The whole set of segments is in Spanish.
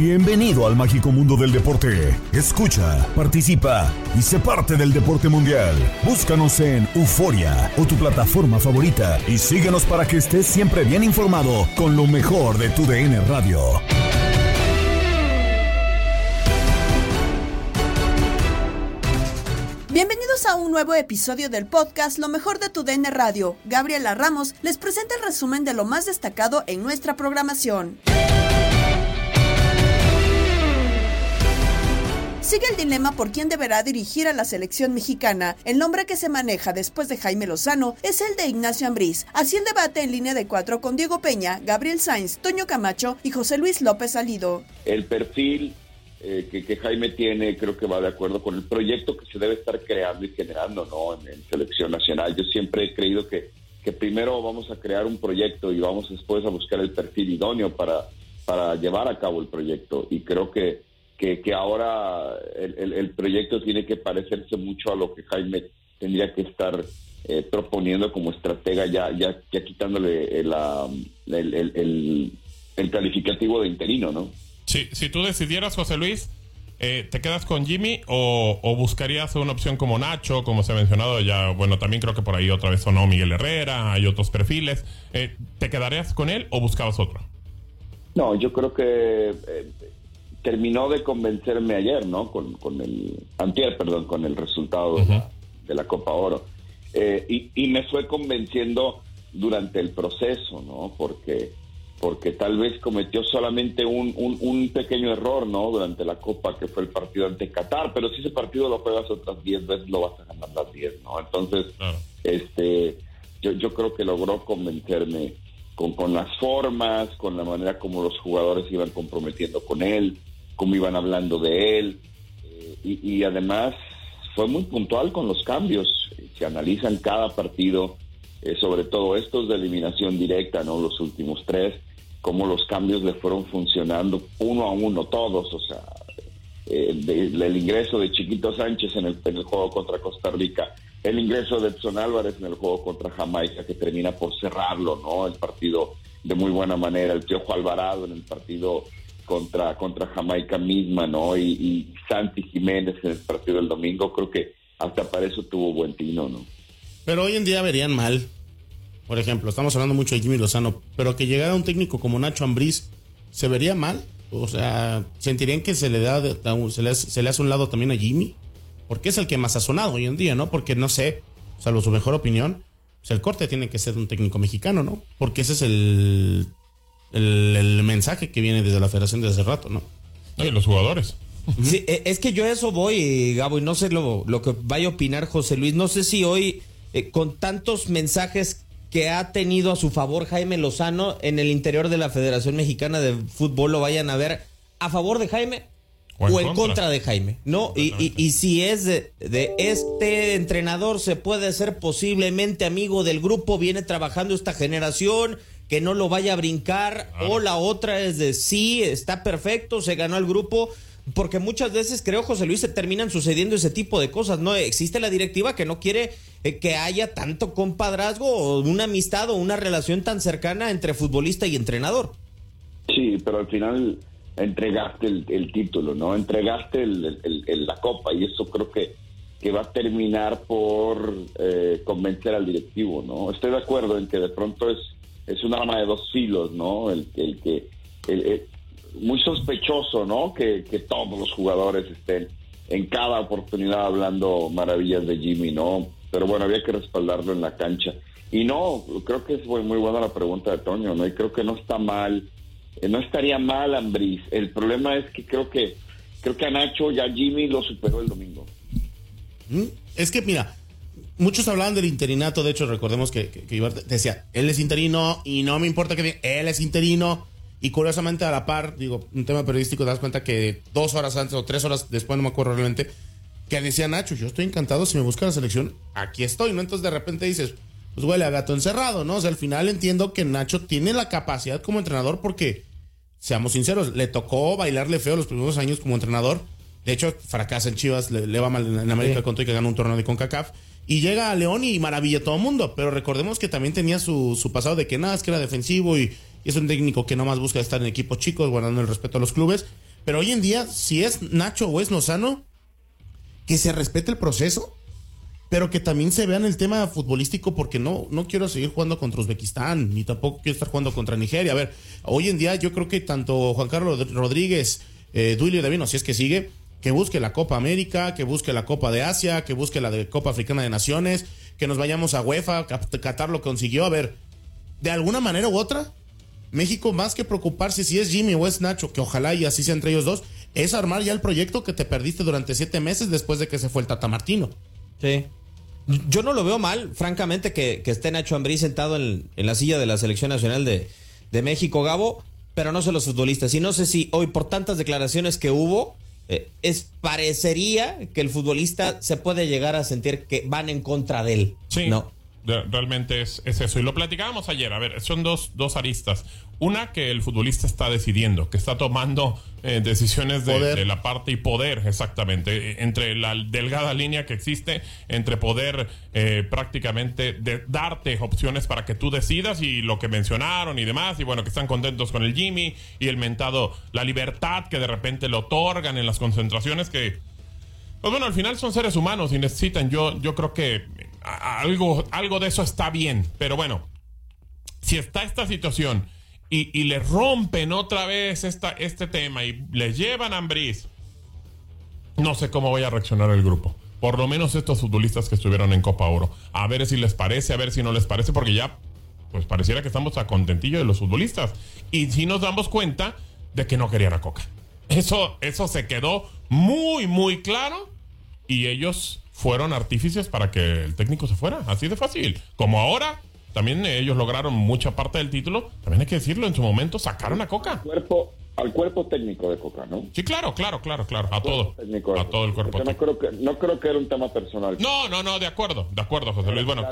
Bienvenido al mágico mundo del deporte. Escucha, participa y sé parte del deporte mundial. Búscanos en Euforia o tu plataforma favorita y síguenos para que estés siempre bien informado con lo mejor de tu DN Radio. Bienvenidos a un nuevo episodio del podcast Lo mejor de tu DN Radio. Gabriela Ramos les presenta el resumen de lo más destacado en nuestra programación. Sigue el dilema por quién deberá dirigir a la selección mexicana. El nombre que se maneja después de Jaime Lozano es el de Ignacio Ambriz. Así el debate en línea de cuatro con Diego Peña, Gabriel Sainz, Toño Camacho y José Luis López Salido. El perfil eh, que, Jaime tiene creo que va de acuerdo con el proyecto que se debe estar creando y generando ¿no? en, selección nacional. Yo siempre he creído que, que primero vamos a crear un proyecto y vamos después a buscar el perfil idóneo para, para llevar a cabo el proyecto. Y creo que que, que ahora el, el, el, proyecto tiene que parecerse mucho a lo que Jaime tendría que estar eh, proponiendo como estratega, ya, ya, ya quitándole el, el, el, calificativo de interino, ¿no? Sí, si tú decidieras, José Luis, eh, ¿te quedas con Jimmy o, o, buscarías una opción como Nacho, como se ha mencionado ya? Bueno, también creo que por ahí otra vez sonó Miguel Herrera, hay otros perfiles. Eh, ¿Te quedarías con él o buscabas otro? No, yo creo que eh, terminó de convencerme ayer, ¿no? Con, con el, antier, perdón, con el resultado uh -huh. de, la, Copa Oro. Eh, y, y, me fue convenciendo durante el proceso, ¿no? Porque, porque tal vez cometió solamente un, un, un, pequeño error, ¿no? Durante la Copa, que fue el partido ante Qatar, pero si ese partido lo juegas otras 10 veces, lo vas a ganar las 10, ¿no? Entonces, este, yo, yo creo que logró convencerme con, con las formas, con la manera como los jugadores iban comprometiendo con él, cómo iban hablando de él eh, y, además fue muy puntual con los cambios. Se analizan cada partido, eh, sobre todo estos de eliminación directa, no los últimos tres, cómo los cambios le fueron funcionando uno a uno todos, o sea, eh, de, el ingreso de Chiquito Sánchez en el, en el, juego contra Costa Rica, el ingreso de Edson Álvarez en el juego contra Jamaica que termina por cerrarlo, ¿no? El partido de muy buena manera, el Piojo Alvarado en el partido contra, contra Jamaica misma, ¿no? Y, y, Santi Jiménez en el partido del domingo, creo que hasta para eso tuvo buen tino, ¿no? Pero hoy en día verían mal. Por ejemplo, estamos hablando mucho de Jimmy Lozano, pero que llegara un técnico como Nacho Ambriz, ¿se vería mal? O sea, ¿sentirían que se le da se le, hace un lado también a Jimmy? Porque es el que más ha sonado hoy en día, ¿no? Porque no sé, salvo su mejor opinión, pues el corte tiene que ser un técnico mexicano, ¿no? Porque ese es el el, el, mensaje que viene desde la federación desde hace rato, ¿no? Y los jugadores. Sí, es que yo a eso voy, Gabo, y no sé lo, lo que vaya a opinar José Luis. No sé si hoy, eh, con tantos mensajes que ha tenido a su favor Jaime Lozano en el interior de la Federación Mexicana de Fútbol lo vayan a ver a favor de Jaime o en, contra. de Jaime, ¿no? Y, y, y, si es de, de, este entrenador, se puede ser posiblemente amigo del grupo, viene trabajando esta generación, que no lo vaya a brincar, o la otra es de sí, está perfecto, se ganó el grupo, porque muchas veces, creo, José Luis, se terminan sucediendo ese tipo de cosas, ¿no? Existe la directiva que no quiere eh, que haya tanto compadrazgo o una amistad o una relación tan cercana entre futbolista y entrenador. Sí, pero al final entregaste el, título, ¿no? Entregaste el, la copa y eso creo que, que va a terminar por eh, convencer al directivo, ¿no? Estoy de acuerdo en que de pronto es, es un arma de dos filos, ¿no? El, el que... muy sospechoso, ¿no? Que, que todos los jugadores estén en cada oportunidad hablando maravillas de Jimmy, ¿no? Pero bueno, había que respaldarlo en la cancha. Y no, creo que es muy, buena la pregunta de Toño, ¿no? Y creo que no está mal eh, no estaría mal Ambris. El problema es que creo que creo que a Nacho ya Jimmy lo superó el domingo. Mm, es que mira, muchos hablaban del interinato, de hecho recordemos que, que, decía, él es interino y no me importa que él es interino. Y curiosamente a la par, digo, un tema periodístico, te das cuenta que dos horas antes o tres horas después, no me acuerdo realmente, que decía Nacho, yo estoy encantado, si me busca la selección, aquí estoy, ¿no? Entonces de repente dices, pues huele a gato encerrado, ¿no? O sea, al final entiendo que Nacho tiene la capacidad como entrenador porque seamos sinceros, le tocó bailarle feo los primeros años como entrenador. De hecho, fracasa en Chivas, le, va mal en América con todo y que gana un torneo de CONCACAF. Y llega a León y maravilla a todo el mundo. Pero recordemos que también tenía su, pasado de que nada, es que era defensivo y, es un técnico que nomás busca estar en equipos chicos, guardando el respeto a los clubes. Pero hoy en día, si es Nacho o es Lozano, que se respete el proceso pero que también se vean el tema futbolístico porque no, no quiero seguir jugando contra Uzbekistán, ni tampoco quiero estar jugando contra Nigeria. A ver, hoy en día yo creo que tanto Juan Carlos Rodríguez, eh, Duilio Davino, si es que sigue, que busque la Copa América, que busque la Copa de Asia, que busque la de Copa Africana de Naciones, que nos vayamos a UEFA, Qatar lo consiguió. A ver, de alguna manera u otra, México más que preocuparse si es Jimmy o es Nacho, que ojalá y así sea entre ellos dos, es armar ya el proyecto que te perdiste durante siete meses después de que se fue el Tata Martino. Sí. Yo no lo veo mal, francamente, que, esté Nacho Ambrí sentado en, la silla de la Selección Nacional de, México, Gabo, pero no sé los futbolistas. Y no sé si hoy, por tantas declaraciones que hubo, eh, es parecería que el futbolista se puede llegar a sentir que van en contra de él. Sí. No. Realmente es, eso. Y lo platicábamos ayer. A ver, son dos, dos aristas. Una, que el futbolista está decidiendo, que está tomando eh, decisiones de, la parte y poder, exactamente, entre la delgada línea que existe, entre poder eh, prácticamente de darte opciones para que tú decidas y lo que mencionaron y demás, y bueno, que están contentos con el Jimmy y el mentado, la libertad que de repente le otorgan en las concentraciones que... Pues bueno, al final son seres humanos y necesitan, yo, yo creo que algo, algo de eso está bien, pero bueno, si está esta situación y, le rompen otra vez esta, este tema y le llevan a no sé cómo voy a reaccionar el grupo. Por lo menos estos futbolistas que estuvieron en Copa Oro. A ver si les parece, a ver si no les parece, porque ya pues pareciera que estamos a contentillo de los futbolistas. Y si nos damos cuenta de que no querían a Coca. Eso, eso se quedó muy, muy claro. Y ellos fueron artífices para que el técnico se fuera. Así de fácil. Como ahora, también ellos lograron mucha parte del título. También hay que decirlo, en su momento sacaron a Coca. Al cuerpo, al cuerpo técnico de Coca, ¿no? Sí, claro, claro, claro, claro. A todo. A todo el cuerpo técnico. No creo, que, no creo que era un tema personal. No, no, no, de acuerdo, de acuerdo, José Luis. Bueno,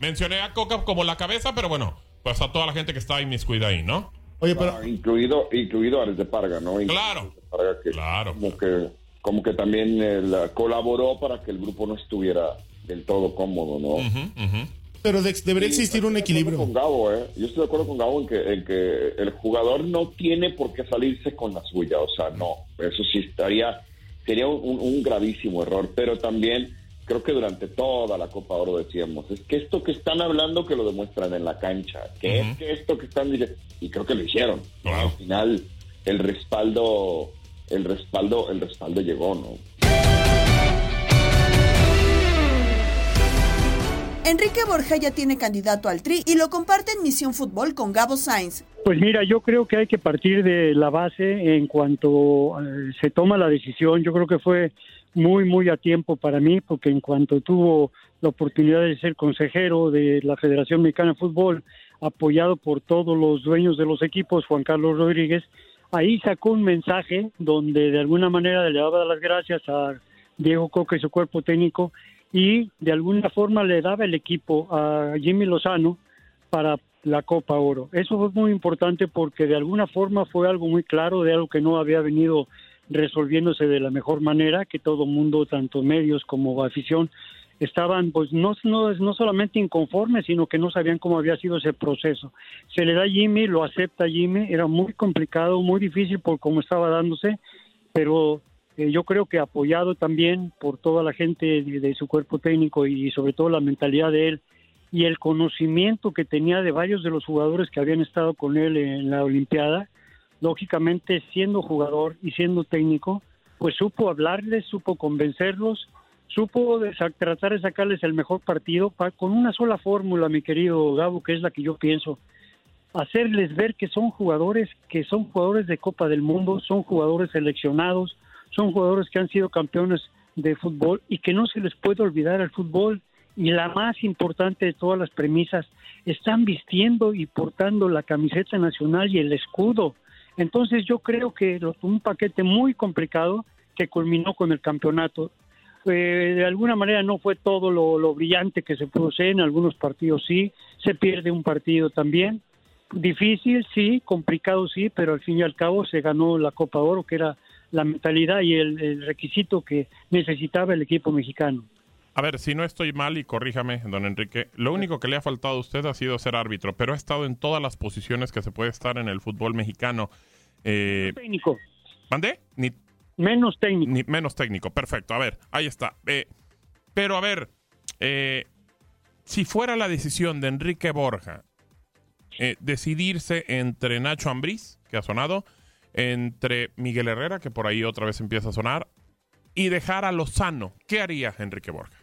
mencioné a Coca como la cabeza, pero bueno, pues a toda la gente que está inmiscuida ahí, ¿no? Oye, pero... Ah, incluido, incluido Ares de Parga, ¿no? claro. claro. Como que, como que también eh, colaboró para que el grupo no estuviera del todo cómodo, ¿no? Pero debería existir un equilibrio. Con Gabo, ¿eh? Yo estoy de acuerdo con Gabo en que, en que el jugador no tiene por qué salirse con la suya. O sea, no. Eso sí estaría, sería un, gravísimo error. Pero también creo que durante toda la Copa Oro decíamos, es que esto que están hablando que lo demuestran en la cancha, que es que esto que están y creo que lo hicieron. Al final el respaldo el respaldo el respaldo llegó, ¿no? Enrique Borja ya tiene candidato al Tri y lo comparte en Misión Fútbol con Gabo Sainz. Pues mira, yo creo que hay que partir de la base en cuanto eh, se toma la decisión. Yo creo que fue muy, muy a tiempo para mí, porque en cuanto tuvo la oportunidad de ser consejero de la Federación Mexicana de Fútbol, apoyado por todos los dueños de los equipos, Juan Carlos Rodríguez, ahí sacó un mensaje donde de alguna manera le daba las gracias a Diego Coca y su cuerpo técnico y de alguna forma le daba el equipo a Jimmy Lozano para la Copa Oro. Eso fue muy importante porque de alguna forma fue algo muy claro de algo que no había venido resolviéndose de la mejor manera, que todo mundo, tanto medios como afición, estaban pues no, no, no solamente inconformes, sino que no sabían cómo había sido ese proceso. Se le da a Jimmy, lo acepta Jimmy, era muy complicado, muy difícil por cómo estaba dándose, pero eh, yo creo que apoyado también por toda la gente de, su cuerpo técnico y sobre todo la mentalidad de él y el conocimiento que tenía de varios de los jugadores que habían estado con él en la Olimpiada, lógicamente siendo jugador y siendo técnico, pues supo hablarles, supo convencerlos, supo tratar de sacarles el mejor partido con una sola fórmula, mi querido Gabo, que es la que yo pienso, hacerles ver que son jugadores, que son jugadores de Copa del Mundo, son jugadores seleccionados, son jugadores que han sido campeones de fútbol y que no se les puede olvidar el fútbol. Y la más importante de todas las premisas, están vistiendo y portando la camiseta nacional y el escudo. Entonces yo creo que un paquete muy complicado que culminó con el campeonato. Eh, de alguna manera no fue todo lo, brillante que se pudo ser, en algunos partidos sí, se pierde un partido también. Difícil, sí, complicado, sí, pero al fin y al cabo se ganó la Copa Oro, que era la mentalidad y el requisito que necesitaba el equipo mexicano. A ver, si no estoy mal y corríjame, don Enrique, lo único que le ha faltado a usted ha sido ser árbitro, pero ha estado en todas las posiciones que se puede estar en el fútbol mexicano. Eh, técnico. ¿Mandé? Ni, menos técnico. Ni, menos técnico, perfecto. A ver, ahí está. Eh, pero a ver, eh, si fuera la decisión de Enrique Borja eh, decidirse entre Nacho Ambriz, que ha sonado, entre Miguel Herrera, que por ahí otra vez empieza a sonar, y dejar a Lozano, ¿qué haría Enrique Borja?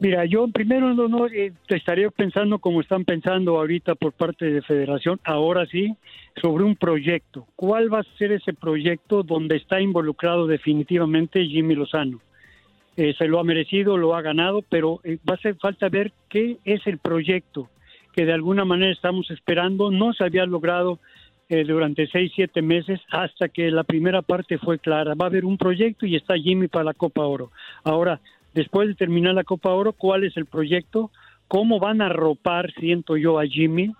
Mira, yo primero no, eh, estaría pensando como están pensando ahorita por parte de Federación, ahora sí, sobre un proyecto. ¿Cuál va a ser ese proyecto donde está involucrado definitivamente Jimmy Lozano? Eh, se lo ha merecido, lo ha ganado, pero eh, va a hacer falta ver qué es el proyecto que de alguna manera estamos esperando. No se había logrado durante seis, siete meses hasta que la primera parte fue clara. Va a haber un proyecto y está Jimmy para la Copa Oro. Ahora, después de terminar la Copa Oro, cuál es el proyecto, cómo van a ropar, siento yo, a Jimmy,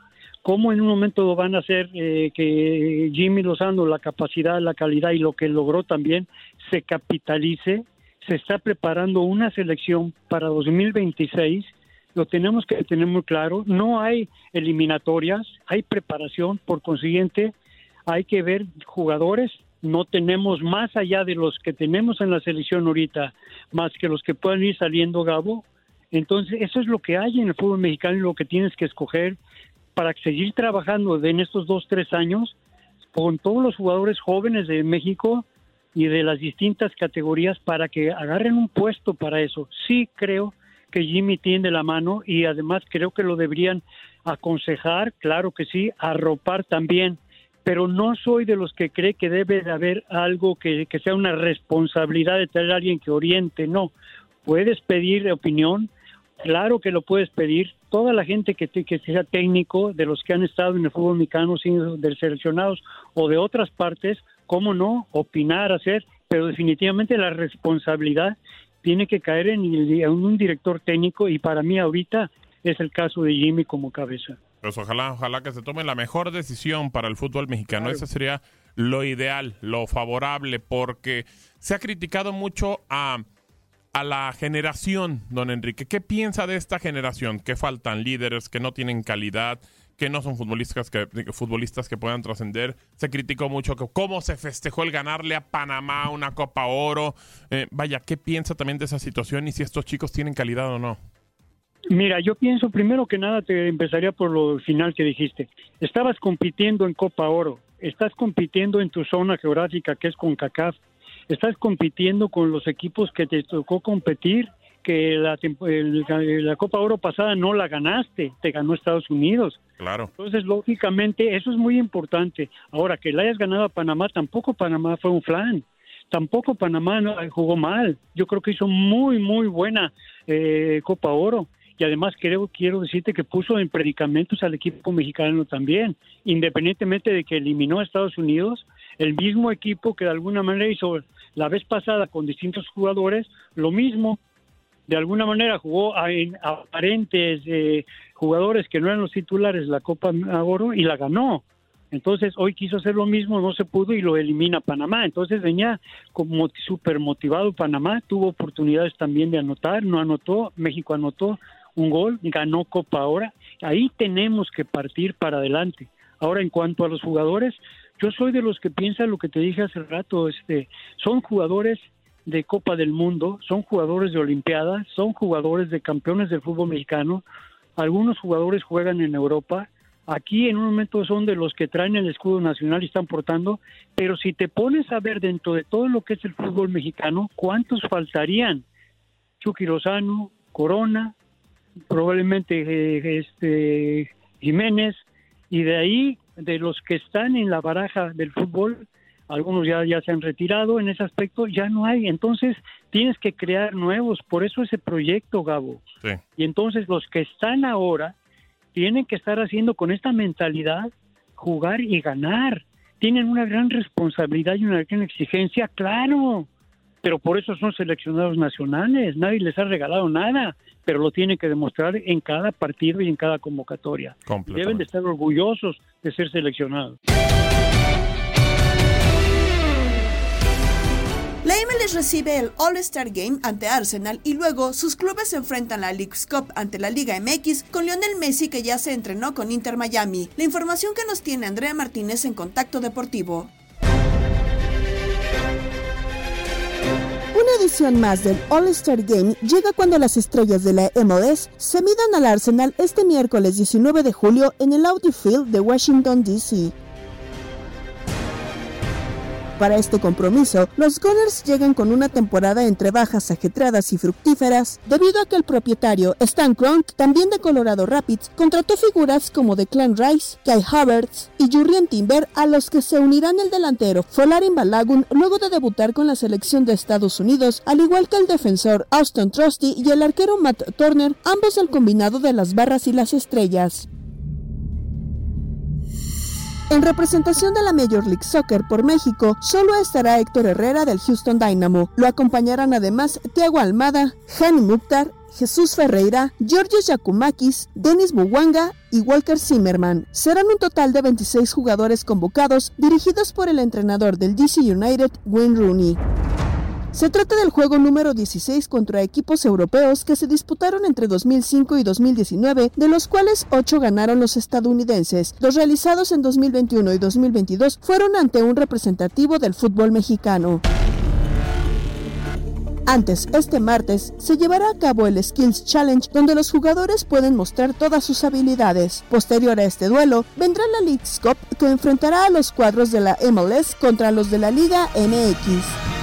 cómo en un momento van a hacer eh, que Jimmy Lozano, la capacidad, la calidad y lo que logró también, se capitalice. Se está preparando una selección para 2026, lo tenemos que tener muy claro, no hay eliminatorias, hay preparación, por consiguiente, hay que ver jugadores no tenemos más allá de los que tenemos en la selección ahorita, más que los que puedan ir saliendo, Gabo. Entonces, eso es lo que hay en el fútbol mexicano y lo que tienes que escoger para seguir trabajando en estos dos, tres años con todos los jugadores jóvenes de México y de las distintas categorías para que agarren un puesto para eso. Sí creo que Jimmy tiene la mano y además creo que lo deberían aconsejar, claro que sí, arropar también pero no soy de los que cree que debe de haber algo que, sea una responsabilidad de tener alguien que oriente, no. Puedes pedir opinión, claro que lo puedes pedir. Toda la gente que, que sea técnico, de los que han estado en el fútbol mexicano, de seleccionados o de otras partes, cómo no, opinar, hacer, pero definitivamente la responsabilidad tiene que caer en, en un director técnico y para mí ahorita es el caso de Jimmy como cabeza. Pues ojalá, ojalá que se tome la mejor decisión para el fútbol mexicano. Ese sería lo ideal, lo favorable, porque se ha criticado mucho a, a la generación, don Enrique. ¿Qué piensa de esta generación? Que faltan líderes, que no tienen calidad, que no son futbolistas que, futbolistas que puedan trascender. Se criticó mucho que cómo se festejó el ganarle a Panamá una Copa Oro. Eh, vaya, ¿qué piensa también de esa situación y si estos chicos tienen calidad o no? Mira, yo pienso primero que nada te empezaría por lo final que dijiste. Estabas compitiendo en Copa Oro, estás compitiendo en tu zona geográfica que es con CACAF, estás compitiendo con los equipos que te tocó competir, que la, la Copa Oro pasada no la ganaste, te ganó Estados Unidos. Claro. Entonces, lógicamente, eso es muy importante. Ahora, que la hayas ganado a Panamá, tampoco Panamá fue un flan. tampoco Panamá jugó mal. Yo creo que hizo muy, muy buena eh, Copa Oro. Y además creo, quiero decirte que puso en predicamentos al equipo mexicano también, independientemente de que eliminó a Estados Unidos, el mismo equipo que de alguna manera hizo la vez pasada con distintos jugadores, lo mismo, de alguna manera jugó a, aparentes eh, jugadores que no eran los titulares la Copa Oro y la ganó. Entonces hoy quiso hacer lo mismo, no se pudo y lo elimina Panamá. Entonces venía como súper motivado Panamá, tuvo oportunidades también de anotar, no anotó, México anotó un gol, ganó Copa ahora. Ahí tenemos que partir para adelante. Ahora en cuanto a los jugadores, yo soy de los que piensan lo que te dije hace rato, este, son jugadores de Copa del Mundo, son jugadores de Olimpiadas, son jugadores de campeones del fútbol mexicano, algunos jugadores juegan en Europa, Aquí en un momento son de los que traen el escudo nacional y están portando, pero si te pones a ver dentro de todo lo que es el fútbol mexicano, ¿cuántos faltarían? Chucky Lozano, Corona, probablemente eh, este Jiménez, y de ahí, de los que están en la baraja del fútbol, algunos ya, ya se han retirado en ese aspecto, ya no hay. Entonces tienes que crear nuevos, por eso ese proyecto, Gabo. Y entonces los que están ahora tienen que estar haciendo con esta mentalidad jugar y ganar. Tienen una gran responsabilidad y una gran exigencia, claro, pero por eso son seleccionados nacionales. Nadie les ha regalado nada, pero lo tienen que demostrar en cada partido y en cada convocatoria. Deben de estar orgullosos de ser seleccionados. La MLS recibe el All-Star Game ante Arsenal y luego sus clubes se enfrentan a la League's Cup ante la Liga MX con Lionel Messi que ya se entrenó con Inter Miami. La información que nos tiene Andrea Martínez en Contacto Deportivo. Una edición más del All-Star Game llega cuando las estrellas de la MLS se midan al Arsenal este miércoles 19 de julio en el Audi Field de Washington, D.C. Para este compromiso, los Gunners llegan con una temporada entre bajas ajetreadas y fructíferas, debido a que el propietario, Stan Kroenke, también de Colorado Rapids, contrató figuras como Declan Rice, Kai Havertz y Jurrien Timber, a los que se unirán el delantero Folarin Balagun luego de debutar con la selección de Estados Unidos, al igual que el defensor Austin Trusty y el arquero Matt Turner, ambos el combinado de las barras y las estrellas. En representación de la Major League Soccer por México, solo estará Héctor Herrera del Houston Dynamo. Lo acompañarán además Thiago Almada, Hani Mukhtar, Jesús Ferreira, Giorgio Yakumakis, Denis Muwanga y Walker Zimmerman. Serán un total de 26 jugadores convocados, dirigidos por el entrenador del DC United, Wayne Rooney. Se trata del juego número 16 contra equipos europeos que se disputaron entre 2005 y 2019, de los cuales 8 ganaron los estadounidenses. Los realizados en 2021 y 2022 fueron ante un representativo del fútbol mexicano. Antes, este martes, se llevará a cabo el Skills Challenge, donde los jugadores pueden mostrar todas sus habilidades. Posterior a este duelo, vendrá la League Cup, que enfrentará a los cuadros de la MLS contra los de la Liga MX.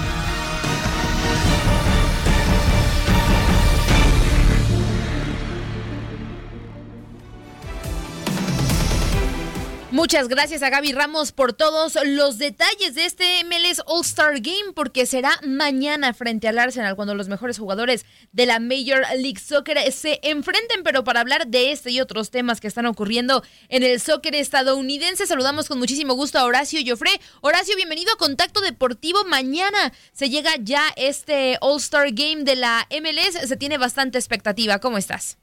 Muchas gracias a Gaby Ramos por todos los detalles de este MLS All-Star Game, porque será mañana frente al Arsenal cuando los mejores jugadores de la Major League Soccer se enfrenten. Pero para hablar de este y otros temas que están ocurriendo en el soccer estadounidense, saludamos con muchísimo gusto a Horacio Joffre. Horacio, bienvenido a Contacto Deportivo. Mañana se llega ya este All-Star Game de la MLS. Se tiene bastante expectativa. ¿Cómo estás?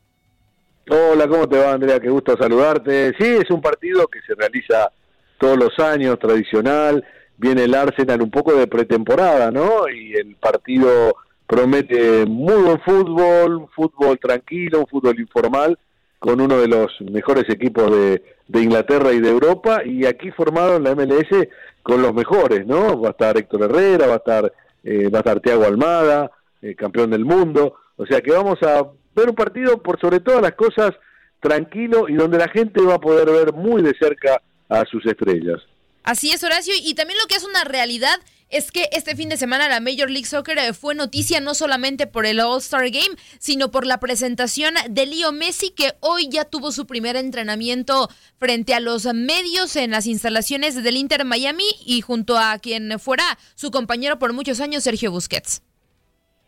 Hola, ¿cómo te va Andrea? Qué gusto saludarte. Sí, es un partido que se realiza todos los años, tradicional. Viene el Arsenal un poco de pretemporada, ¿no? Y el partido promete muy buen fútbol, un fútbol tranquilo, un fútbol informal, con uno de los mejores equipos de, Inglaterra y de Europa. Y aquí formado en la MLS con los mejores, ¿no? Va a estar Héctor Herrera, va a estar, eh, va a estar Thiago Almada, eh, campeón del mundo. O sea que vamos a ver un partido por sobre todas las cosas tranquilo y donde la gente va a poder ver muy de cerca a sus estrellas. Así es, Horacio, y también lo que es una realidad es que este fin de semana la Major League Soccer eh, fue noticia no solamente por el All-Star Game, sino por la presentación de Leo Messi, que hoy ya tuvo su primer entrenamiento frente a los medios en las instalaciones del Inter Miami y junto a quien fuera su compañero por muchos años, Sergio Busquets.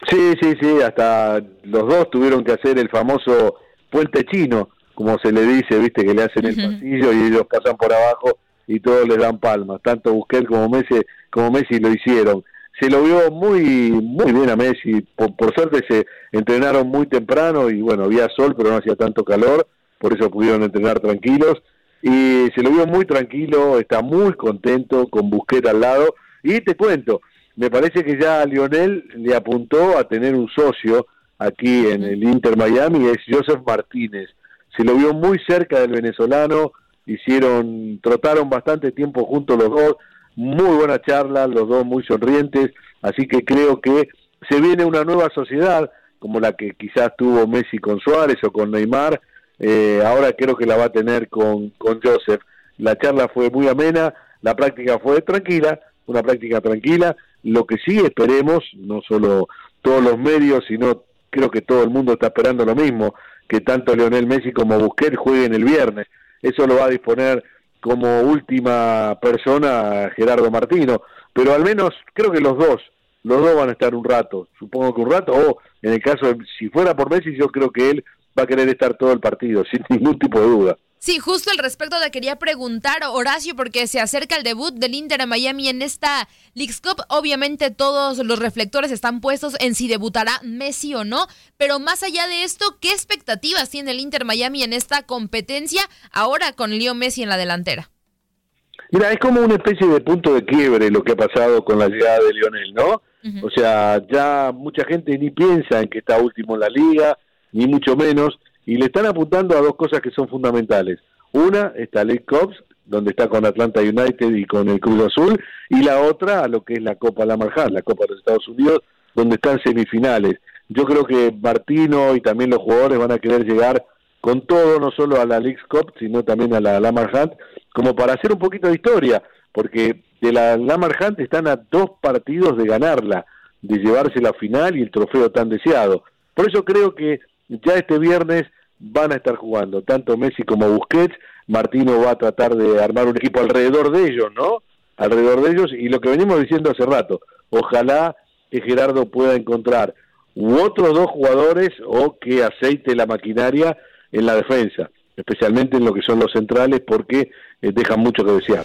Sí, sí, sí, hasta los dos tuvieron que hacer el famoso puente chino, como se le dice, viste, que le hacen el pasillo y ellos pasan por abajo y todos les dan palmas. Tanto Busquets como Messi, como Messi lo hicieron. Se lo vio muy muy bien a Messi. Por, suerte se entrenaron muy temprano y bueno, había sol, pero no hacía tanto calor, por eso pudieron entrenar tranquilos. Y se lo vio muy tranquilo, está muy contento con Busquets al lado. Y te cuento, me parece que ya Lionel le apuntó a tener un socio aquí en el Inter Miami, es Joseph Martínez. Se lo vio muy cerca del venezolano, hicieron, trotaron bastante tiempo juntos los dos, muy buena charla, los dos muy sonrientes, así que creo que se viene una nueva sociedad, como la que quizás tuvo Messi con Suárez o con Neymar, eh, ahora creo que la va a tener con, con Joseph. La charla fue muy amena, la práctica fue tranquila, una práctica tranquila, lo que sí esperemos, no solo todos los medios, sino creo que todo el mundo está esperando lo mismo, que tanto Leonel Messi como Busquets jueguen el viernes. Eso lo va a disponer como última persona Gerardo Martino, pero al menos creo que los dos, los dos van a estar un rato, supongo que un rato, o en el caso de, si fuera por Messi, yo creo que él va a querer estar todo el partido, sin ningún tipo de duda. Sí, justo al respecto le quería preguntar, Horacio, porque se acerca el debut del Inter a Miami en esta Leagues Cup. Obviamente todos los reflectores están puestos en si debutará Messi o no, pero más allá de esto, ¿qué expectativas tiene el Inter Miami en esta competencia ahora con Leo Messi en la delantera? Mira, es como una especie de punto de quiebre lo que ha pasado con la llegada de Lionel, ¿no? O sea, ya mucha gente ni piensa en que está último en la liga, ni mucho menos y le están apuntando a dos cosas que son fundamentales. Una está League Cups, donde está con Atlanta United y con el Cruz Azul, y la otra a lo que es la Copa La Marján, la Copa de los Estados Unidos, donde están semifinales. Yo creo que Martino y también los jugadores van a querer llegar con todo, no solo a la League Cup, sino también a la Lamar Hunt, como para hacer un poquito de historia, porque de la Lamar Hunt están a dos partidos de ganarla, de llevarse la final y el trofeo tan deseado. Por eso creo que ya este viernes van a estar jugando tanto Messi como Busquets. Martino va a tratar de armar un equipo alrededor de ellos, ¿no? Alrededor de ellos y lo que venimos diciendo hace rato, ojalá que Gerardo pueda encontrar u otros dos jugadores o que aceite la maquinaria en la defensa, especialmente en lo que son los centrales porque eh, dejan mucho que desear.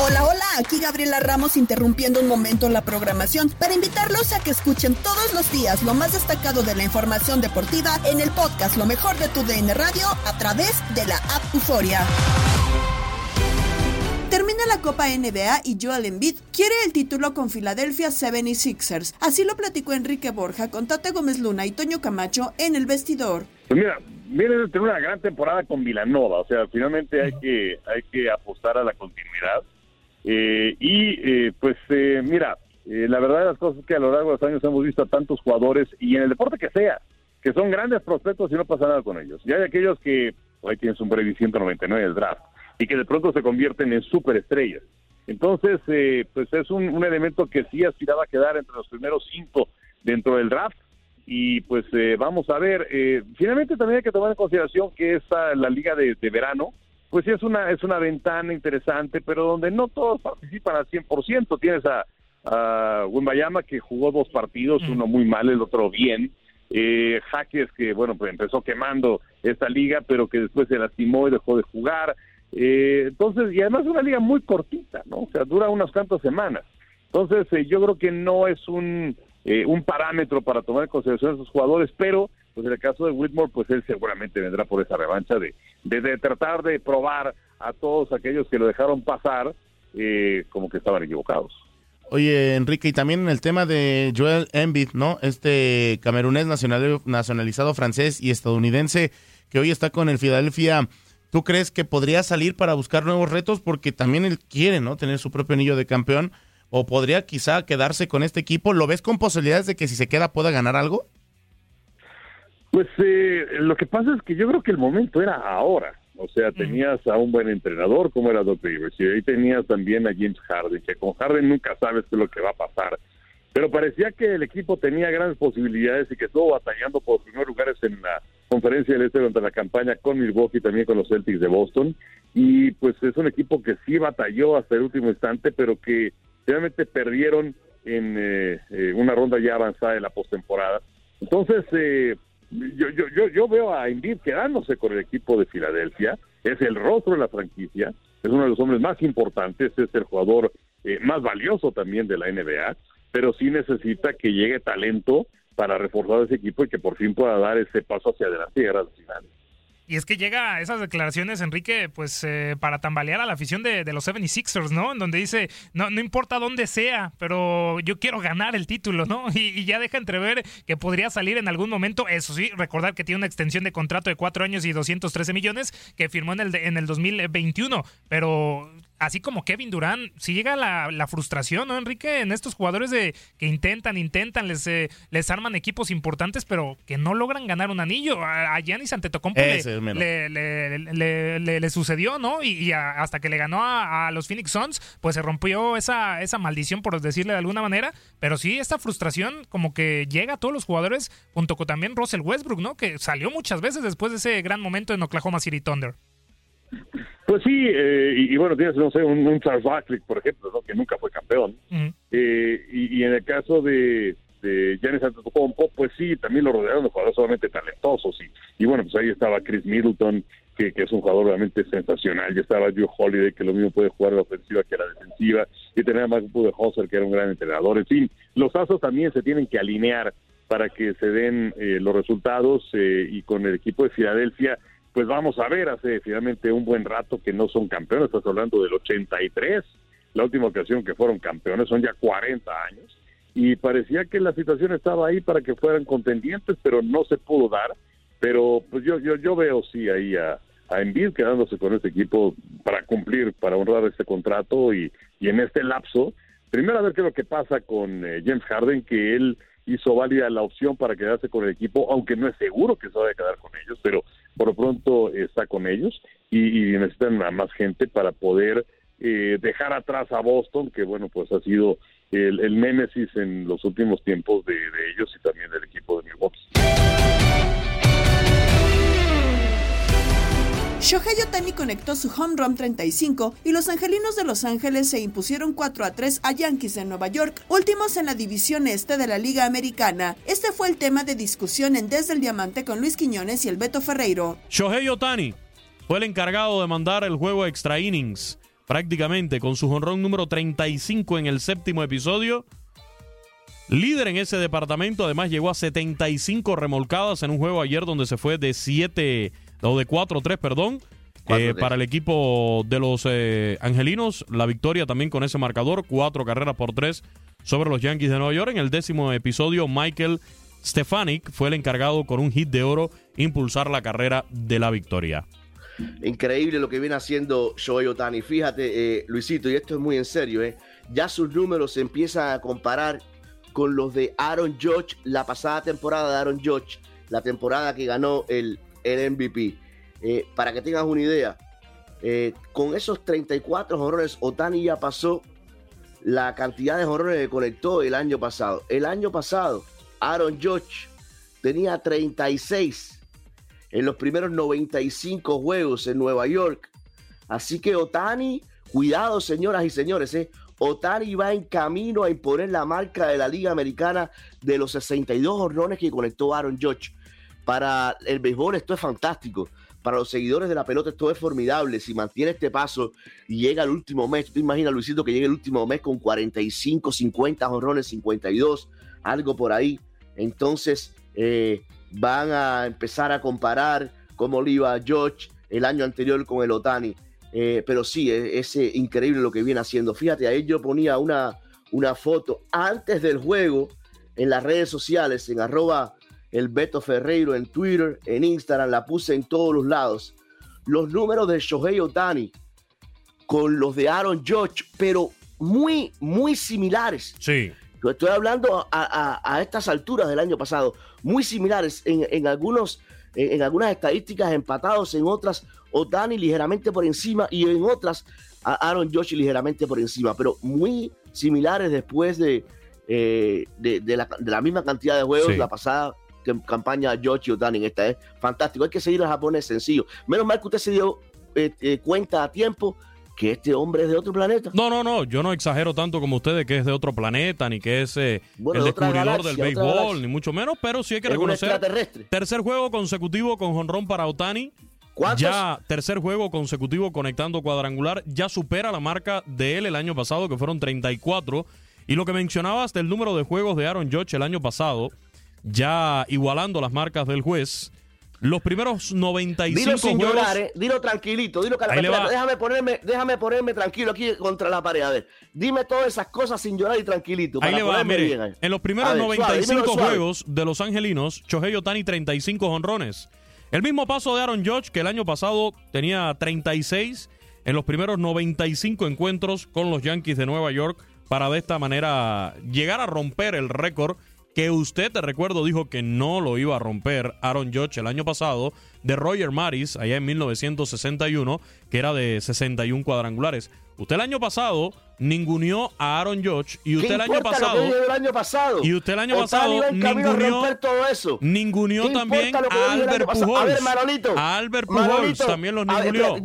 Hola, hola, aquí Gabriela Ramos interrumpiendo un momento la programación para invitarlos a que escuchen todos los días lo más destacado de la información deportiva en el podcast Lo mejor de tu DN Radio a través de la app Euforia. Termina la Copa NBA y Joel Embiid quiere el título con Philadelphia 76ers. Así lo platicó Enrique Borja con Tate Gómez Luna y Toño Camacho en el vestidor. Pues mira, viene de tener una gran temporada con Vilanova, o sea, finalmente hay que hay que apostar a la continuidad. Eh, y eh, pues eh, mira, la verdad de las cosas es que a lo largo de los años hemos visto a tantos jugadores y en el deporte que sea, que son grandes prospectos y no pasa nada con ellos. Y hay aquellos que hoy tienes un brevi 199 del draft y que de pronto se convierten en superestrellas. Entonces, pues es un, un elemento que sí aspiraba a quedar entre los primeros cinco dentro del draft y pues eh, vamos a ver. Eh, finalmente también hay que tomar en consideración que esta la liga de, verano, pues sí es una es una ventana interesante, pero donde no todos participan al 100%. Tienes a, a Wimbayama que jugó dos partidos, uno muy mal, el otro bien. Eh, Jaques que bueno pues empezó quemando esta liga, pero que después se lastimó y dejó de jugar. Eh, entonces, y además es una liga muy cortita, ¿no? O sea, dura unas cuantas semanas. Entonces, eh, yo creo que no es un, eh, un parámetro para tomar en consideración a esos jugadores, pero pues en el caso de Whitmore, pues él seguramente vendrá por esa revancha de, de, tratar de probar a todos aquellos que lo dejaron pasar como que estaban equivocados. Oye, Enrique, y también en el tema de Joel Embiid, ¿no? Este camerunés nacional, nacionalizado francés y estadounidense que hoy está con el Philadelphia ¿Tú crees que podría salir para buscar nuevos retos? Porque también él quiere, ¿no? Tener su propio anillo de campeón. ¿O podría quizá quedarse con este equipo? ¿Lo ves con posibilidades de que si se queda pueda ganar algo? Pues eh, lo que pasa es que yo creo que el momento era ahora. O sea, tenías a un buen entrenador como era Doc Rivers y ahí tenías también a James Harden, que con Harden nunca sabes qué es lo que va a pasar. Pero parecía que el equipo tenía grandes posibilidades y que estuvo batallando por primeros lugares en la conferencia del Este durante la campaña con Milwaukee y también con los Celtics de Boston. Y pues es un equipo que sí batalló hasta el último instante, pero que realmente perdieron en eh, eh, una ronda ya avanzada de la postemporada. Entonces, eh, yo, yo, yo, yo veo a Embiid quedándose con el equipo de Filadelfia. Es el rostro de la franquicia, es uno de los hombres más importantes, es el jugador más valioso también de la NBA, pero sí necesita que llegue talento para reforzar ese equipo y que por fin pueda dar ese paso hacia adelante y llegar a las finales. Y es que llega a esas declaraciones, Enrique, pues eh, para tambalear a la afición de, los 76ers, ¿no? En donde dice, no, no importa dónde sea, pero yo quiero ganar el título, ¿no? Y, ya deja entrever que podría salir en algún momento. Eso sí, recordar que tiene una extensión de contrato de cuatro años y 213 millones que firmó en el, en el 2021. Pero así como Kevin Durán, si llega la, frustración, ¿no, Enrique? En estos jugadores de que intentan, intentan, les, eh, les arman equipos importantes, pero que no logran ganar un anillo. A Giannis Antetokounmpo le, le, le, sucedió, ¿no? Y, hasta que le ganó a, los Phoenix Suns, pues se rompió esa, esa maldición, por decirle de alguna manera. Pero sí, esta frustración como que llega a todos los jugadores, junto con también Russell Westbrook, ¿no? Que salió muchas veces después de ese gran momento en Oklahoma City Thunder. Pues sí, eh, y, bueno, tienes, no sé, un, Charles Barkley, por ejemplo, ¿no? que nunca fue campeón. Eh, y, en el caso de, de Giannis Antetokounmpo, pues sí, también lo rodearon de jugadores solamente talentosos. Y, y bueno, pues ahí estaba Chris Middleton, que, que, es un jugador realmente sensacional. Ya estaba Joe Holiday, que lo mismo puede jugar la ofensiva que la defensiva. Y tenía más grupo de Hosser, que era un gran entrenador. En fin, los asos también se tienen que alinear para que se den eh, los resultados. y con el equipo de Filadelfia pues vamos a ver, hace finalmente un buen rato que no son campeones, estás hablando del 83, la última ocasión que fueron campeones, son ya 40 años, y parecía que la situación estaba ahí para que fueran contendientes, pero no se pudo dar, pero pues yo yo, yo veo sí ahí a, a quedándose con este equipo para cumplir, para honrar este contrato y, y en este lapso, primero a ver qué es lo que pasa con eh, James Harden, que él hizo válida la opción para quedarse con el equipo, aunque no es seguro que se vaya a quedar con ellos, pero por lo pronto está con ellos y, necesitan a más gente para poder eh, dejar atrás a Boston, que bueno, pues ha sido el, el némesis en los últimos tiempos de, de ellos y también del equipo de Milwaukee. Shohei Otani conectó su home run 35 y los angelinos de Los Ángeles se impusieron 4 a 3 a Yankees de Nueva York, últimos en la división este de la Liga Americana. Este fue el tema de discusión en Desde el Diamante con Luis Quiñones y el Beto Ferreiro. Shohei Otani fue el encargado de mandar el juego extra innings, prácticamente con su honrón número 35 en el séptimo episodio. Líder en ese departamento, además llegó a 75 remolcadas en un juego ayer donde se fue de 7 o de 4-3, perdón. Eh, para el equipo de los eh, Angelinos, la victoria también con ese marcador, cuatro carreras por tres sobre los Yankees de Nueva York. En el décimo episodio, Michael Stefanik fue el encargado con un hit de oro impulsar la carrera de la victoria. Increíble lo que viene haciendo Shohei Otani. Fíjate, eh, Luisito, y esto es muy en serio, ya sus números se empiezan a comparar con los de Aaron Judge, la pasada temporada de Aaron Judge, la temporada que ganó el el MVP. Eh, para que tengas una idea, eh, con esos 34 honores, Otani ya pasó la cantidad de honores que conectó el año pasado. El año pasado, Aaron Judge tenía 36 en los primeros 95 juegos en Nueva York. Así que Otani, cuidado señoras y señores, eh. Otani va en camino a imponer la marca de la Liga Americana de los 62 honrones que conectó Aaron Judge para el béisbol esto es fantástico, para los seguidores de la pelota esto es formidable. Si mantiene este paso y llega al último mes, ¿tú te imaginas, Luisito, que llegue el último mes con 45, 50 honrones, 52, algo por ahí? Entonces eh, van a empezar a comparar cómo le iba George el año anterior con el Otani. Eh, pero sí, es, es, increíble lo que viene haciendo. Fíjate, ahí yo ponía una, una foto antes del juego en las redes sociales, en arroba el Beto Ferreiro, en Twitter, en Instagram, la puse en todos los lados. Los números de Shohei Otani con los de Aaron George, pero muy, muy similares. Sí. Estoy hablando a, estas alturas del año pasado, muy similares en, algunos, en, algunas estadísticas empatados, en otras Otani ligeramente por encima y en otras Aaron George ligeramente por encima, pero muy similares después de, eh, de, la, misma cantidad de juegos la pasada campaña George Otani. Esta es fantástico. Hay que seguir al japonés sencillo. Menos mal que usted se dio eh, eh, cuenta a tiempo que este hombre es de otro planeta. No, no, no, yo no exagero tanto como ustedes que es de otro planeta, ni que es el descubridor del béisbol, ni mucho menos, pero sí hay que reconocer. Tercer juego consecutivo con jonrón para Otani. Ya tercer juego consecutivo conectando cuadrangular, ya supera la marca de él el año pasado, que fueron 34. Y lo que mencionabas del número de juegos de Aaron Judge el año pasado, ya igualando las marcas del juez. Los primeros 95 dilo sin juegos... llorar, eh. dilo tranquilito, dilo déjame ponerme, déjame ponerme tranquilo aquí contra la pared. A ver, dime todas esas cosas sin llorar y tranquilito. Ahí le va, mire, en los primeros 95 juegos de los angelinos, Shohei Otani 35 honrones. El mismo paso de Aaron Judge, que el año pasado tenía 36 en los primeros 95 encuentros con los Yankees de Nueva York, para de esta manera llegar a romper el récord que usted, te recuerdo, dijo que no lo iba a romper Aaron Judge el año pasado de Roger Maris, allá en 1961, que era de 61 cuadrangulares. Usted el año pasado ninguneó a Aaron Judge y usted el año pasado, el año pasado y usted el año pasado ninguneó, todo eso. ninguneó también a Albert Pujols. A ver, Marolito, a Albert Pujols también los ninguneó. Eh,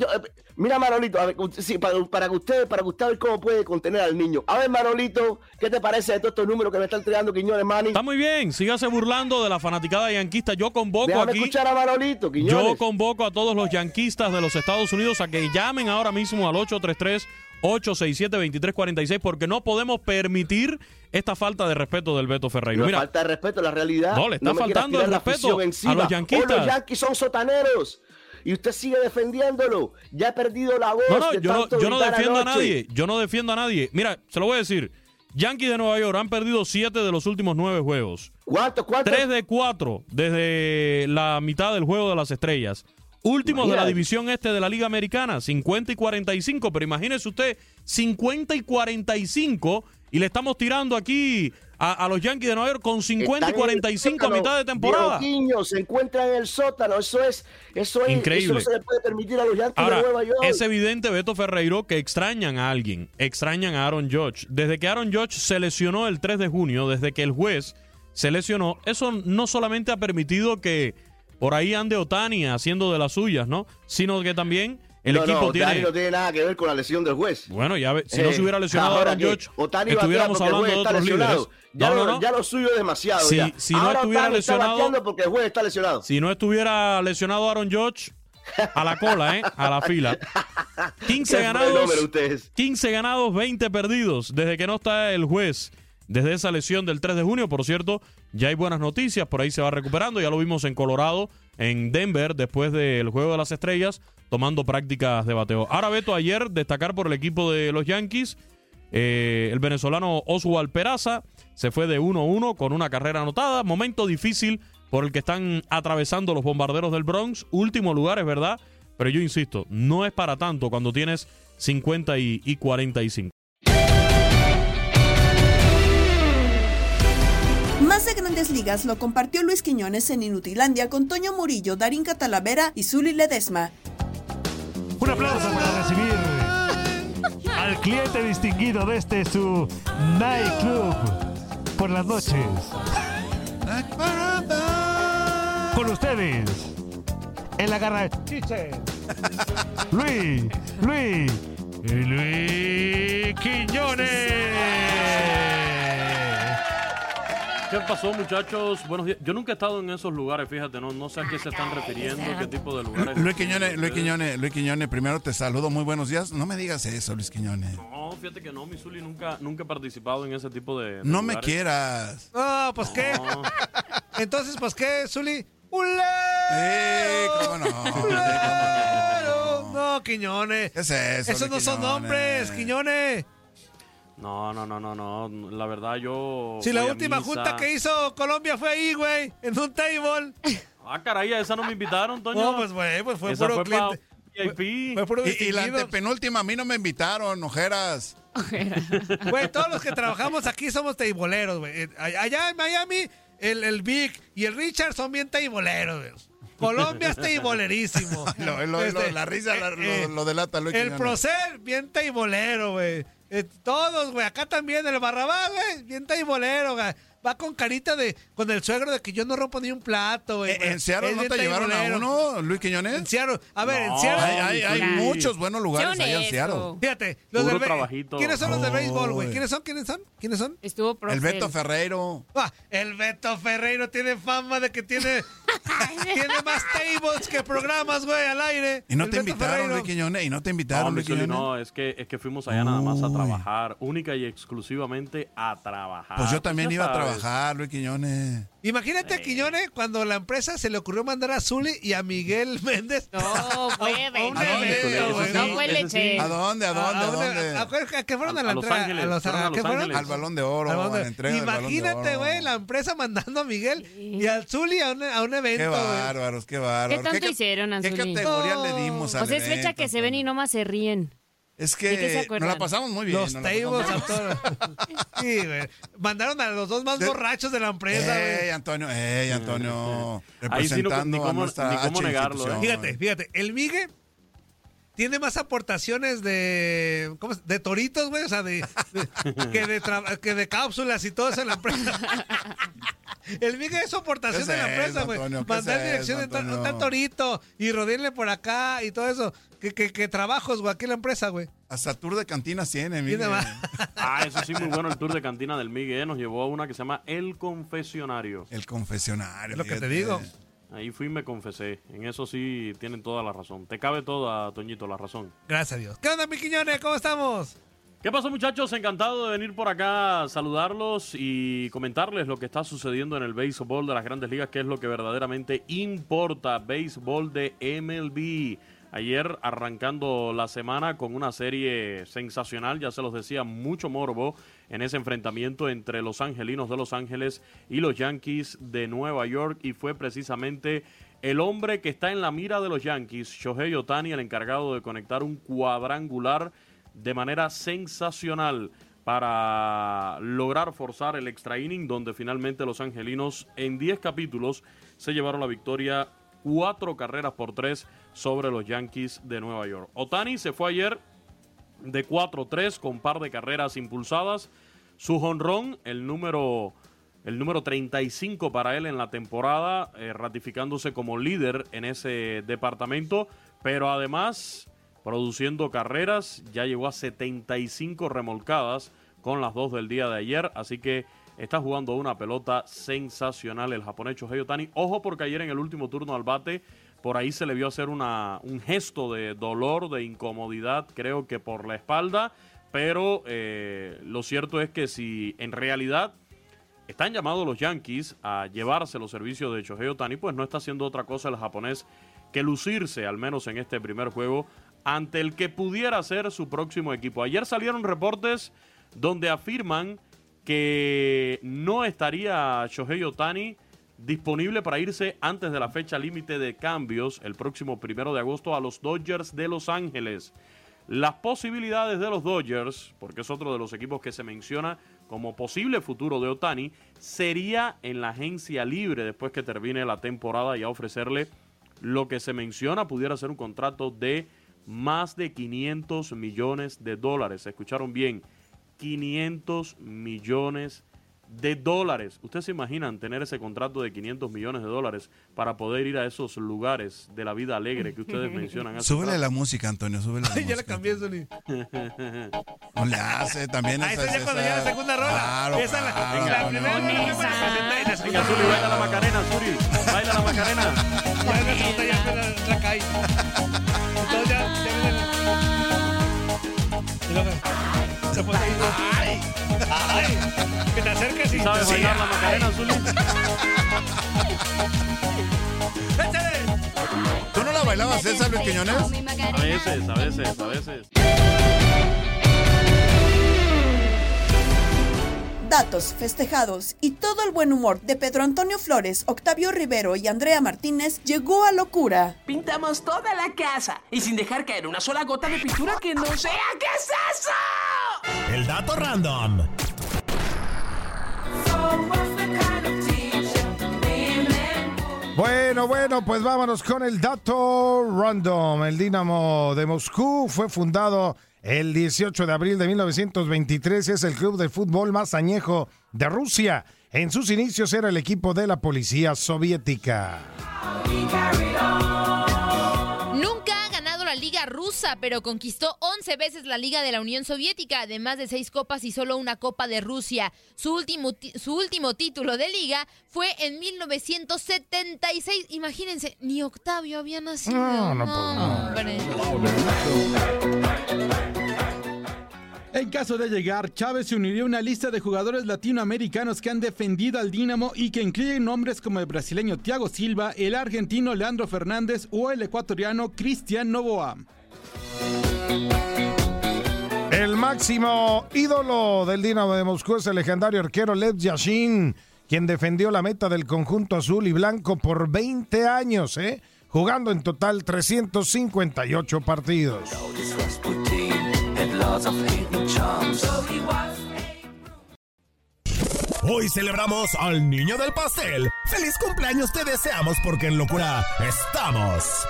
mira Marolito, a ver, sí, para, para, que usted para que usted vea cómo puede contener al niño. A ver Marolito, ¿qué te parece de todos estos números que me está entregando Quiñones Manny? Está muy bien, sígase burlando de la fanaticada yanquista. Yo convoco Déjame aquí escuchar a Marolito, Quiñones. Yo convoco a todos los yanquistas de los Estados Unidos a que llamen ahora mismo al 833 867-2346 porque no podemos permitir esta falta de respeto del Beto Ferreira. No falta de respeto, la realidad. No, le está faltando el respeto a los yanquistas. los yanquis son sotaneros y usted sigue defendiéndolo. Ya ha perdido la voz. No, no, yo, no, yo no defiendo a nadie. Yo no defiendo a nadie. Mira, se lo voy a decir. Yankees de Nueva York han perdido siete de los últimos nueve juegos. ¿Cuántos? ¿Cuántos? Tres de cuatro desde la mitad del juego de las estrellas. Últimos de la división este de la Liga Americana, 50 y 45, pero imagínese usted, 50 y 45 y le estamos tirando aquí a, los Yankees de Nueva York con 50 y 45 a mitad de temporada. Niños se encuentran en el sótano, eso es, eso es increíble. Eso no se le puede permitir a los Yankees de Nueva York. Es evidente, Beto Ferreiro, que extrañan a alguien, extrañan a Aaron Judge. Desde que Aaron Judge se lesionó el 3 de junio, desde que el juez se lesionó, eso no solamente ha permitido que por ahí ande Otani haciendo de las suyas, ¿no? Sino que también el equipo tiene. no tiene nada que ver con la lesión del juez. Bueno, ya si no se hubiera lesionado ahora George, Otani estuviéramos hablando de otros líderes. Ya, no, no, ya lo suyo es demasiado. Si, si no estuviera lesionado. porque el juez está lesionado. Si no estuviera lesionado Aaron George, a la cola, ¿eh? A la fila. 15 ganados. 15 ganados, 20 perdidos. Desde que no está el juez desde esa lesión del 3 de junio. Por cierto, ya hay buenas noticias, por ahí se va recuperando. Ya lo vimos en Colorado, en Denver, después del Juego de las Estrellas, tomando prácticas de bateo. Ahora, Beto, ayer destacar por el equipo de los Yankees. Eh, el venezolano Oswald Peraza se fue de 1-1 con una carrera anotada. Momento difícil por el que están atravesando los bombarderos del Bronx. Último lugar, es verdad. Pero yo insisto, no es para tanto cuando tienes 50 y, y 45. Más de grandes ligas lo compartió Luis Quiñones en Inutilandia con Toño Murillo, Darín Catalavera y Zuli Ledesma. Un aplauso para recibir al cliente distinguido de este su Night Club por las noches. Con ustedes, en la garra Luis, Luis, Luis Quiñones. ¿Qué pasó, muchachos? Buenos días. Yo nunca he estado en esos lugares, fíjate, no, no sé a qué se están refiriendo, qué tipo de lugares. Luis Quiñones, Luis Quiñones, Luis Quiñones, primero te saludo, muy buenos días. No me digas eso, Luis Quiñones. No, fíjate que no, mi Zuli nunca, nunca he participado en ese tipo de. de No me quieras. No, pues qué. No. Entonces, pues qué, Zuli. ¡Ulero! Eh, cómo no. ¡Ulero! No, Quiñones. ¿Qué es eso, Esos no son nombres, Quiñones. No, no, no, no, no. La verdad, yo. Si la última junta que hizo Colombia fue ahí, güey, en un table. Ah, caray, a esa no me invitaron, Toño. No, pues, güey, pues fue Esa puro fue pa' cliente. VIP. Fue puro Y, y la antepenúltima a mí no me invitaron, ojeras. Güey, todos los que trabajamos aquí somos teiboleros, güey. Eh, Allá en Miami, el, el Vic y el Richard son bien teiboleros, güey. Colombia es teibolerísimo. Lo- lo- lo- la risa la- lo- lo delata, Luis eh, El Quiñones. Procel, bien teibolero, güey. Eh, todos, güey. Acá también, el Barrabás, güey, bien teibolero, güey. Va con carita de, con el suegro de que yo no rompo ni un plato, güey. Eh, ¿En Seattle no te llevaron a uno, Luis Quiñones? En Seattle. A ver, en Seattle. hay- hay- hay muchos buenos lugares allá en. Seattle. Fíjate, los Puro del. ¿Quiénes son los de béisbol, güey? ¿Quiénes son? ¿Quiénes son? ¿Quiénes son? Estuvo El Beto Ferreiro. Ah, el Beto Ferreiro tiene fama de que tiene, tiene más tables que programas, güey, al aire. Y no El te Beto invitaron. Luis Quiñones. Y no te No, invitaron, Luis Quiñones. no, es que, es que fuimos allá nada más a trabajar, única y exclusivamente a trabajar. Pues yo también iba a sabes. Trabajar, Luis Quiñones. Imagínate a Quiñones cuando la empresa se le ocurrió mandar a Zuli y a Miguel Méndez. No, fue a, a. No fue leche. ¿A dónde? ¿A dónde? ¿A, dónde? ¿A, a- a qué fueron a, A- la a? Ángeles, A los, a ¿a qué. Al Balón de Oro, a la entrega Imagínate, güey, la empresa mandando a Miguel y al Zuli a un, a un evento, Qué bárbaros, qué bárbaros. ¿Qué tanto hicieron, ¿Qué Anzuli? categoría le dimos al Pues es fecha evento, que se ven y nomás se ríen. Es ¿De qué se que nos la pasamos muy bien. Los tables a todos. Sí, güey. Mandaron a los dos más borrachos de la empresa, Ey. Antonio, ey, Antonio. Ahí sí no- Representando ni a cómo- nuestra ni cómo H negarlo, institución. Fíjate, fíjate, el Migue tiene más aportaciones de ¿cómo es? de toritos, güey, o sea, de, de- que de tra- que de cápsulas y todo eso en la empresa. El Migue es su aportación ¿Qué de la es empresa, güey. Mandar dirección de tal, tal torito y rodearle por acá y todo eso. Que, que, que trabajos, güey, aquí en la empresa, güey. Hasta tour de cantinas tiene, Tiene mire. más. Ah, eso sí, muy bueno el tour de cantina del Miguel. Nos llevó a una que se llama El Confesionario. El confesionario. Es lo que te digo. Ahí fui y me confesé. En eso sí tienen toda la razón. Te cabe toda, Toñito, la razón. Gracias a Dios. ¿Qué onda, mi Quiñones? ¿Cómo estamos? ¿Qué pasó, muchachos? Encantado de venir por acá a saludarlos y comentarles lo que está sucediendo en el béisbol de las grandes ligas, que es lo que verdaderamente importa. Béisbol de MLB. Ayer arrancando la semana con una serie sensacional, ya se los decía, mucho morbo en ese enfrentamiento entre los angelinos de Los Ángeles y los Yankees de Nueva York y fue precisamente el hombre que está en la mira de los Yankees, Shohei Otani, el encargado de conectar un cuadrangular de manera sensacional para lograr forzar el extra inning, donde finalmente los angelinos en 10 capítulos se llevaron la victoria cuatro carreras por tres sobre los Yankees de Nueva York. Otani se fue ayer de 4-3 con par de carreras impulsadas. Su jonrón, el número, el número 35 para él en la temporada, eh, ratificándose como líder en ese departamento, pero además produciendo carreras, ya llegó a 75 remolcadas con las dos del día de ayer, así que está jugando una pelota sensacional el japonés Shohei Otani. Ojo porque ayer en el último turno al bate, por ahí se le vio hacer una, un gesto de dolor, de incomodidad, creo que por la espalda, pero eh, lo cierto es que si en realidad están llamados los Yankees a llevarse los servicios de Shohei Otani, pues no está haciendo otra cosa el japonés que lucirse, al menos en este primer juego, ante el que pudiera ser su próximo equipo. Ayer salieron reportes donde afirman que no estaría Shohei Otani disponible para irse antes de la fecha límite de cambios el próximo primero de agosto a los Dodgers de Los Ángeles. Las posibilidades de los Dodgers, porque es otro de los equipos que se menciona como posible futuro de Otani, sería en la agencia libre después que termine la temporada y a ofrecerle lo que se menciona pudiera ser un contrato de más de 500 millones de dólares. ¿Se escucharon bien? 500 millones de dólares. ¿Ustedes se imaginan tener ese contrato de 500 millones de dólares para poder ir a esos lugares de la vida alegre que ustedes mencionan? hace Súbele la música, Antonio, súbele la Ay, ya la música. cambié, Zuli. No le hace también Ah, esa esa ya cuando ya la segunda rola. Claro, esa es la, claro, la primera la segunda Venga, Zuli, baila la macarena, Zuli. Baila la macarena. Ya en la segunda ya me la, la ¡Ay! ¡Ay! Que te acerques y ¿Sabes Sí, bailar la macarena. Zuli? ¡Échale! ¿Tú no la bailabas esa, Luis Quiñones? A veces, a veces, a veces. Datos, festejados y todo el buen humor de Pedro Antonio Flores, Octavio Rivero y Andrea Martínez llegó a locura. Pintamos toda la casa y sin dejar caer una sola gota de pintura que no sea. ¿Qué es eso? El dato random. Bueno, bueno, pues vámonos con el dato random. El Dinamo de Moscú fue fundado el 18 de abril de 1923. Es el club de fútbol más añejo de Rusia. En sus inicios era el equipo de la policía soviética. Nunca ha ganado la Liga Rusa, pero conquistó 11 veces la Liga de la Unión Soviética, además de seis copas y solo una Copa de Rusia. Su último, ti- su último título de liga fue en 1976. Imagínense, ni Octavio había nacido. No, no, pues, no. En caso de llegar, Chávez se uniría a una lista de jugadores latinoamericanos que han defendido al Dinamo y que incluyen nombres como el brasileño Thiago Silva, el argentino Leandro Fernández o el ecuatoriano Cristian Novoa. El máximo ídolo del Dinamo de Moscú es el legendario arquero Lev Yashin, quien defendió la meta del conjunto azul y blanco por 20 años, ¿eh? jugando en total 358 partidos. Hoy celebramos al niño del pastel. ¡Feliz cumpleaños te deseamos porque en locura estamos!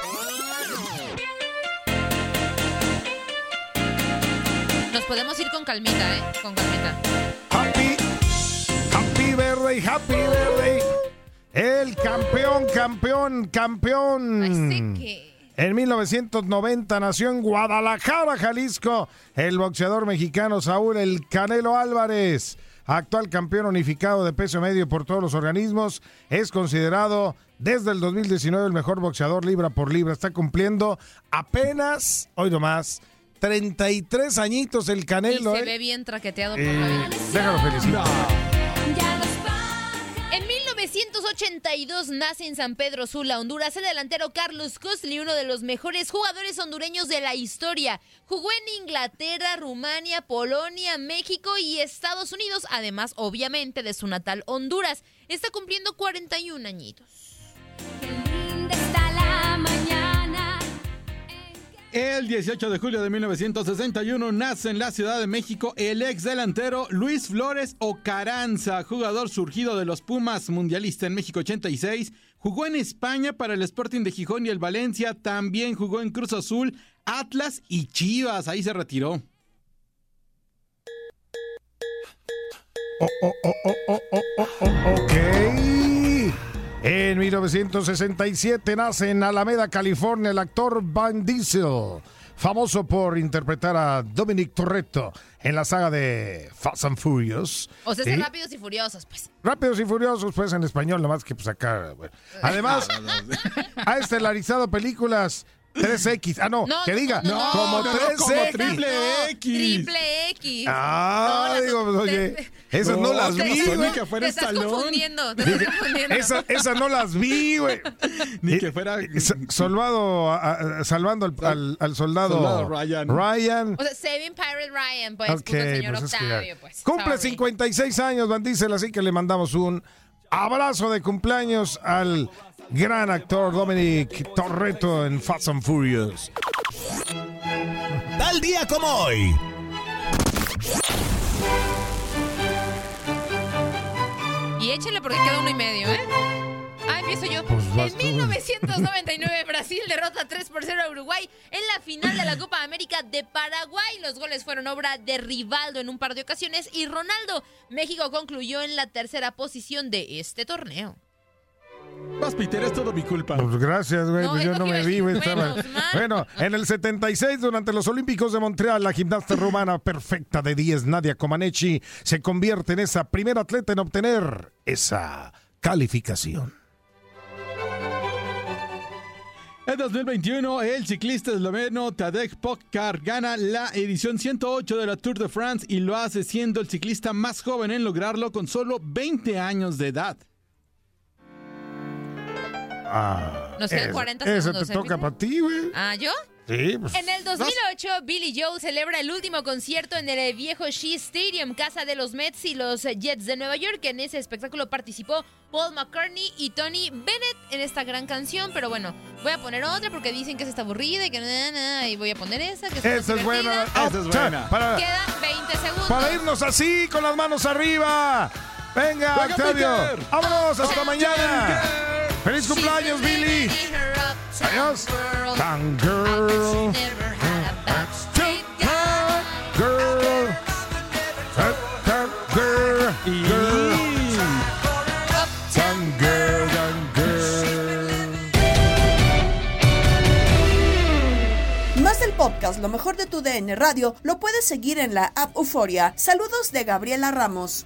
Nos podemos ir con calmita, ¿eh? Con calmita. Happy, happy birthday, happy birthday. El campeón, campeón, campeón. En 1990 nació en Guadalajara, Jalisco, el boxeador mexicano Saúl El Canelo Álvarez, actual campeón unificado de peso medio por todos los organismos, es considerado desde el 2019 el mejor boxeador libra por libra. Está cumpliendo apenas, hoy nomás, 33 añitos el Y Canelo. se ¿eh? ve bien traqueteado por Eh, la vida. déjalo felicitar. 1982 nace en San Pedro Sula, Honduras, el delantero Carlos Costly, uno de los mejores jugadores hondureños de la historia. Jugó en Inglaterra, Rumania, Polonia, México y Estados Unidos, además, obviamente, de su natal Honduras. Está cumpliendo 41 añitos. El 18 de julio de 1961 nace en la Ciudad de México el ex delantero Luis Flores Ocaranza, jugador surgido de los Pumas mundialista en México 86. Jugó en España para el Sporting de Gijón y el Valencia. También jugó en Cruz Azul, Atlas y Chivas. Ahí se retiró. Oh, oh, oh. oh, oh, oh en 1967 nace en Alameda, California, el actor Van Diesel, famoso por interpretar a Dominic Toretto en la saga de Fast and Furious. O sea, ¿Sí? es rápidos y furiosos, pues. Rápidos y Furiosos, pues en español, nomás que pues acá. bueno. Además, ha estelarizado películas 3X. Ah, no, No, que diga, no, no, como no, no, 3X. como triple X. Triple X. Ah, digo, pues, oye, esas no, No, las ¿qué vi, güey. Ni que fuera Te estás Stallone. confundiendo, te estás confundiendo. Esas esas no las vi, güey. Ni que fuera. Salvado, a- a- salvando al, al- al soldado, Soldado Ryan. Ryan. O sea, Saving Pirate Ryan, pues, Ok, puso el señor pues es que Octavio, pues. Cumple Sorry. 56 años, Van Diesel, así que le mandamos un abrazo de cumpleaños al gran actor Dominic Torreto en Fast and Furious. Tal día como hoy. Y échale porque queda uno y medio, ¿eh? Ah, empiezo yo. Pues en tú. 1999, Brasil derrota 3 por 0 a Uruguay en la final de la Copa América de Paraguay. Los goles fueron obra de Rivaldo en un par de ocasiones y Ronaldo. México concluyó en la tercera posición de este torneo. Vas, Peter, es todo mi culpa. Pues gracias, güey. No, pues es yo no me vi, güey. estaba-. Bueno, en el 76, durante los Olímpicos de Montreal, la gimnasta rumana perfecta de 10, Nadia Comaneci, se convierte en esa primera atleta en obtener esa calificación. En 2021, el ciclista esloveno Tadej Pogacar gana la edición 108 de la Tour de France y lo hace siendo el ciclista más joven en lograrlo con solo 20 años de edad. Ah, Nos quedan ese- 40 ese segundos, te ¿eh, toca Peter? para ti, güey. ¿Ah, yo? Sí, pues. En el 2008, Billy Joe celebra el último concierto en el viejo Shea Stadium, casa de los Mets y los Jets de Nueva York. En ese espectáculo participó Paul McCartney y Tony Bennett en esta gran canción. Pero bueno, voy a poner otra porque dicen que esa está aburrida y que na, na, y voy a poner esa que Esa es buena. Esa es buena. Para, Quedan 20 segundos. para irnos así, con las manos arriba. Venga, Venga, Octavio. Peter. Vámonos, hasta mañana. Feliz cumpleaños, Billy. Adiós. Tan girl. Girl. Girl. Girl. Podcast Lo mejor de tu DN Radio lo puedes seguir en la app Euforia. Saludos de Gabriela Ramos.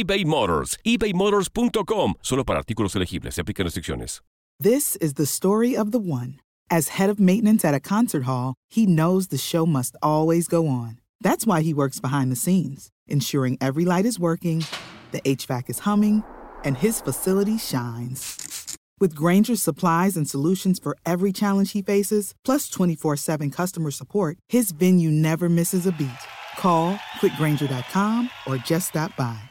eBay Motors. ebaymotors.com. Solo para artículos elegibles. Se aplican restricciones. This is the story of the one. As head of maintenance at a concert hall, he knows the show must always go on. That's why he works behind the scenes, ensuring every light is working, the HVAC is humming, and his facility shines. With Granger's supplies and solutions for every challenge he faces, plus 24 7 customer support, his venue never misses a beat. Call quickgranger.com or just stop by.